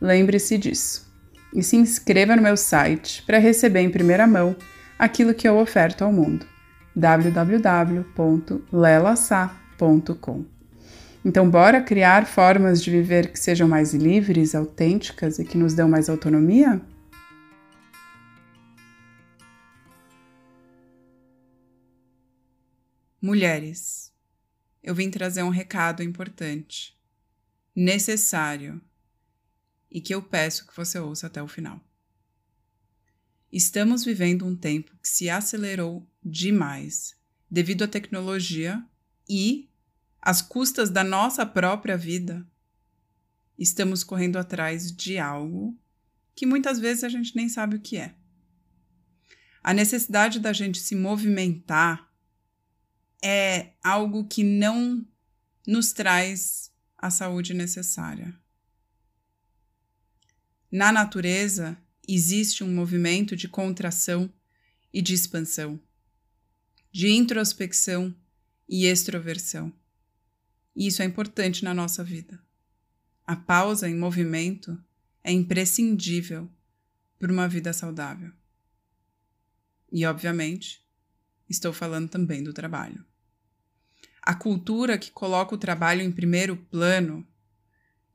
Lembre-se disso. E se inscreva no meu site para receber em primeira mão aquilo que eu oferto ao mundo. www.lelasa.com. Então, bora criar formas de viver que sejam mais livres, autênticas e que nos dão mais autonomia? Mulheres, eu vim trazer um recado importante, necessário e que eu peço que você ouça até o final. Estamos vivendo um tempo que se acelerou demais devido à tecnologia e, às custas da nossa própria vida, estamos correndo atrás de algo que muitas vezes a gente nem sabe o que é. A necessidade da gente se movimentar é algo que não nos traz a saúde necessária. Na natureza, existe um movimento de contração e de expansão, de introspecção e extroversão. E isso é importante na nossa vida. A pausa em movimento é imprescindível para uma vida saudável. E, obviamente, estou falando também do trabalho. A cultura que coloca o trabalho em primeiro plano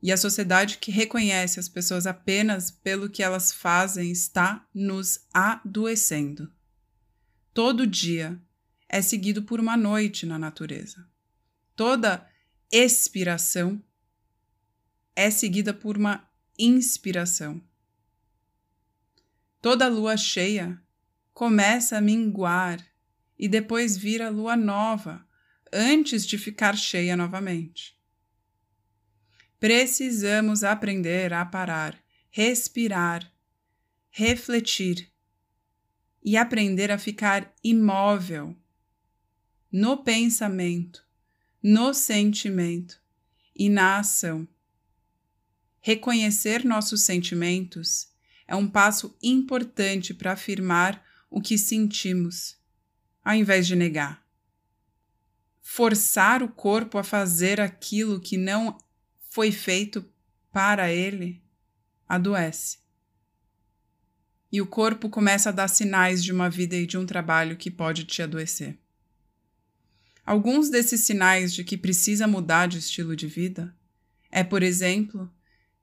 e a sociedade que reconhece as pessoas apenas pelo que elas fazem está nos adoecendo. Todo dia é seguido por uma noite na natureza. Toda expiração é seguida por uma inspiração. Toda lua cheia começa a minguar e depois vira lua nova antes de ficar cheia novamente. Precisamos aprender a parar, respirar, refletir e aprender a ficar imóvel no pensamento, no sentimento e na ação. Reconhecer nossos sentimentos é um passo importante para afirmar o que sentimos, ao invés de negar. Forçar o corpo a fazer aquilo que não foi feito para ele, adoece. E o corpo começa a dar sinais de uma vida e de um trabalho que pode te adoecer. Alguns desses sinais de que precisa mudar de estilo de vida é, por exemplo,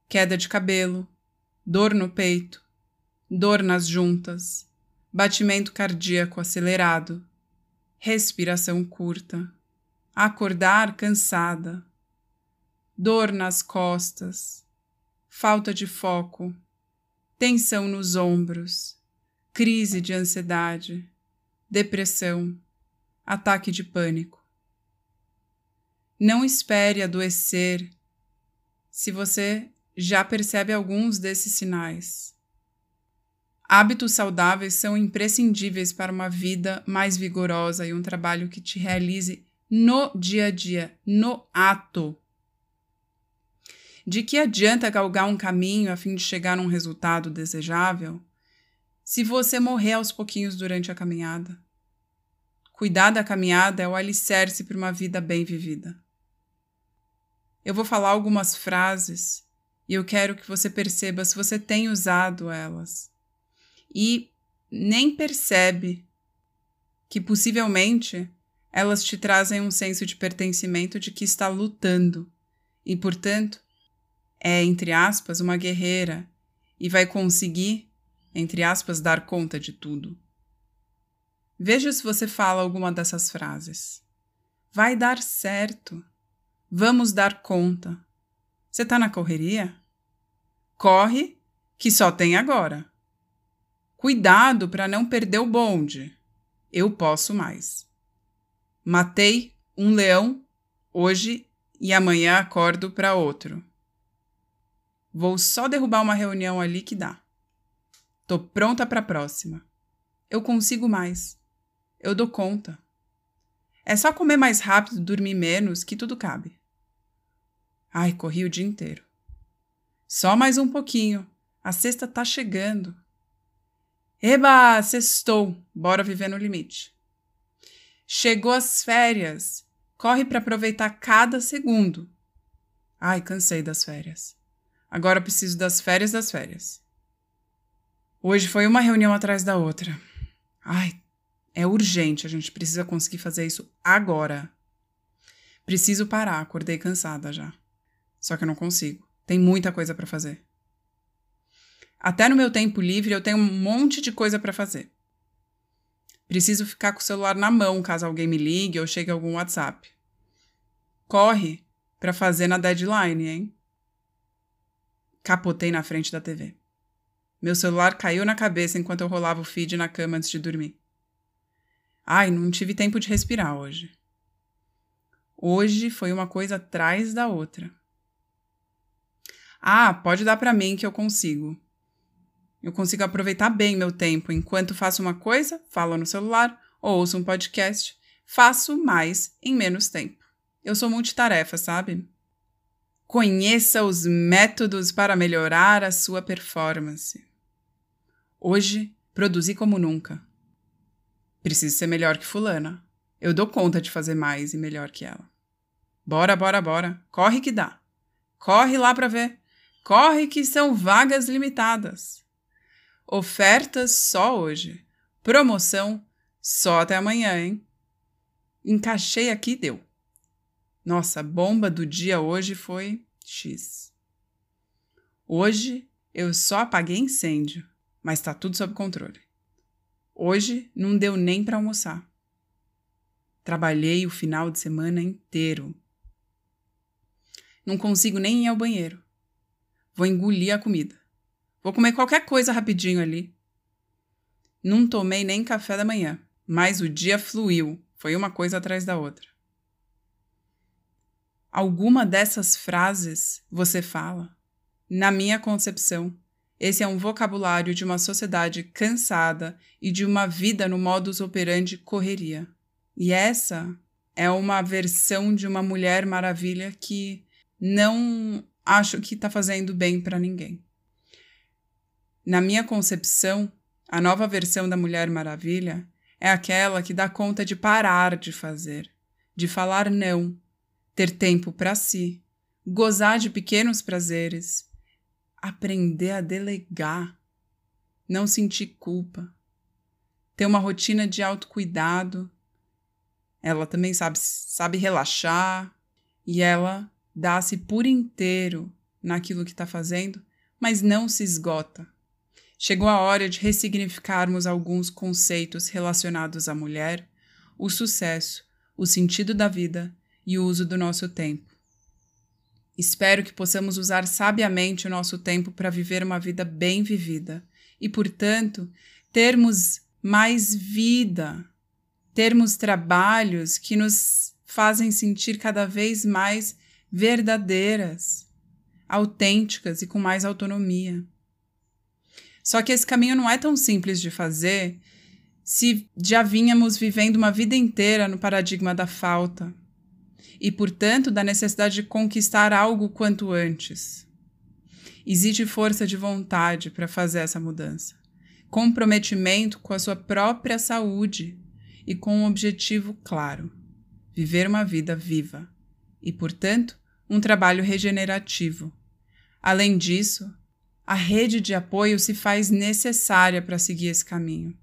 queda de cabelo, dor no peito, dor nas juntas, batimento cardíaco acelerado, respiração curta, acordar cansada, dor nas costas, falta de foco, tensão nos ombros, crise de ansiedade, depressão, ataque de pânico. Não espere adoecer se você já percebe alguns desses sinais. Hábitos saudáveis são imprescindíveis para uma vida mais vigorosa e um trabalho que te realize no dia a dia, no ato. De que adianta galgar um caminho a fim de chegar a um resultado desejável se você morrer aos pouquinhos durante a caminhada? Cuidar da caminhada é o alicerce para uma vida bem vivida. Eu vou falar algumas frases e eu quero que você perceba se você tem usado elas. E nem percebe que possivelmente elas te trazem um senso de pertencimento de que está lutando e, portanto, é, entre aspas, uma guerreira e vai conseguir, entre aspas, dar conta de tudo. Veja se você fala alguma dessas frases. Vai dar certo. Vamos dar conta. Você está na correria? Corre, que só tem agora. Cuidado para não perder o bonde. Eu posso mais. Matei um leão hoje e amanhã acordo para outro. Vou só derrubar uma reunião ali que dá. Tô pronta para a próxima. Eu consigo mais. Eu dou conta. É só comer mais rápido, dormir menos, que tudo cabe. Ai, corri o dia inteiro. Só mais um pouquinho. A sexta tá chegando. Eba, sextou. Bora viver no limite. Chegou as férias. Corre para aproveitar cada segundo. Ai, cansei das férias. Agora preciso das férias das férias. Hoje foi uma reunião atrás da outra. Ai, é urgente, a gente precisa conseguir fazer isso agora. Preciso parar, acordei cansada já. Só que eu não consigo. Tem muita coisa para fazer. Até no meu tempo livre eu tenho um monte de coisa para fazer. Preciso ficar com o celular na mão caso alguém me ligue ou chegue algum WhatsApp. Corre para fazer na deadline, hein? Capotei na frente da TV. Meu celular caiu na cabeça enquanto eu rolava o feed na cama antes de dormir. Ai, não tive tempo de respirar hoje. Hoje foi uma coisa atrás da outra. Ah, pode dar para mim que eu consigo. Eu consigo aproveitar bem meu tempo enquanto faço uma coisa, falo no celular ou ouço um podcast, faço mais em menos tempo. Eu sou multitarefa, sabe? Conheça os métodos para melhorar a sua performance. Hoje, produzi como nunca. Preciso ser melhor que Fulana. Eu dou conta de fazer mais e melhor que ela. Bora, bora, bora. Corre que dá. Corre lá para ver. Corre que são vagas limitadas. Ofertas só hoje. Promoção só até amanhã, hein? Encaixei aqui e deu. Nossa, a bomba do dia hoje foi X. Hoje eu só apaguei incêndio, mas tá tudo sob controle. Hoje não deu nem para almoçar. Trabalhei o final de semana inteiro. Não consigo nem ir ao banheiro. Vou engolir a comida. Vou comer qualquer coisa rapidinho ali. Não tomei nem café da manhã, mas o dia fluiu, foi uma coisa atrás da outra. Alguma dessas frases você fala? Na minha concepção, esse é um vocabulário de uma sociedade cansada e de uma vida no modus operandi correria. E essa é uma versão de uma mulher maravilha que não acho que está fazendo bem para ninguém. Na minha concepção, a nova versão da Mulher Maravilha é aquela que dá conta de parar de fazer, de falar não, ter tempo para si, gozar de pequenos prazeres, aprender a delegar, não sentir culpa, ter uma rotina de autocuidado. Ela também sabe, sabe relaxar e ela dá-se por inteiro naquilo que está fazendo, mas não se esgota Chegou a hora de ressignificarmos alguns conceitos relacionados à mulher, o sucesso, o sentido da vida e o uso do nosso tempo. Espero que possamos usar sabiamente o nosso tempo para viver uma vida bem vivida e, portanto, termos mais vida, termos trabalhos que nos fazem sentir cada vez mais verdadeiras, autênticas e com mais autonomia. Só que esse caminho não é tão simples de fazer se já vínhamos vivendo uma vida inteira no paradigma da falta e, portanto, da necessidade de conquistar algo quanto antes. Existe força de vontade para fazer essa mudança, comprometimento com a sua própria saúde e com um objetivo claro: viver uma vida viva e, portanto, um trabalho regenerativo. Além disso, a rede de apoio se faz necessária para seguir esse caminho.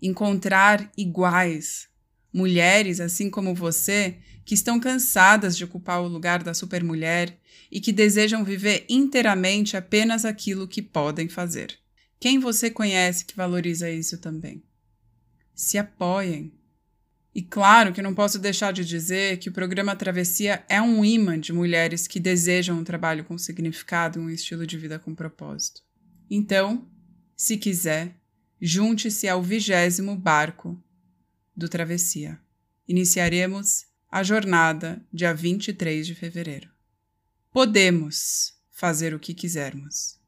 Encontrar iguais, mulheres, assim como você, que estão cansadas de ocupar o lugar da supermulher e que desejam viver inteiramente apenas aquilo que podem fazer. Quem você conhece que valoriza isso também? Se apoiem. E claro que não posso deixar de dizer que o programa Travessia é um imã de mulheres que desejam um trabalho com significado e um estilo de vida com propósito. Então, se quiser, junte-se ao vigésimo barco do Travessia. Iniciaremos a jornada dia 23 de fevereiro. Podemos fazer o que quisermos.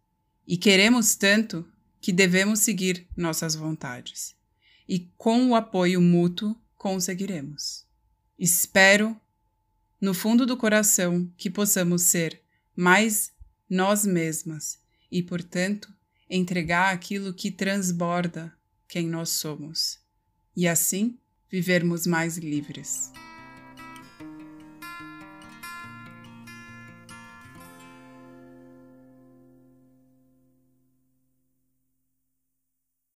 E queremos tanto que devemos seguir nossas vontades. E com o apoio mútuo conseguiremos. Espero, no fundo do coração, que possamos ser mais nós mesmas e, portanto, entregar aquilo que transborda quem nós somos e assim vivermos mais livres.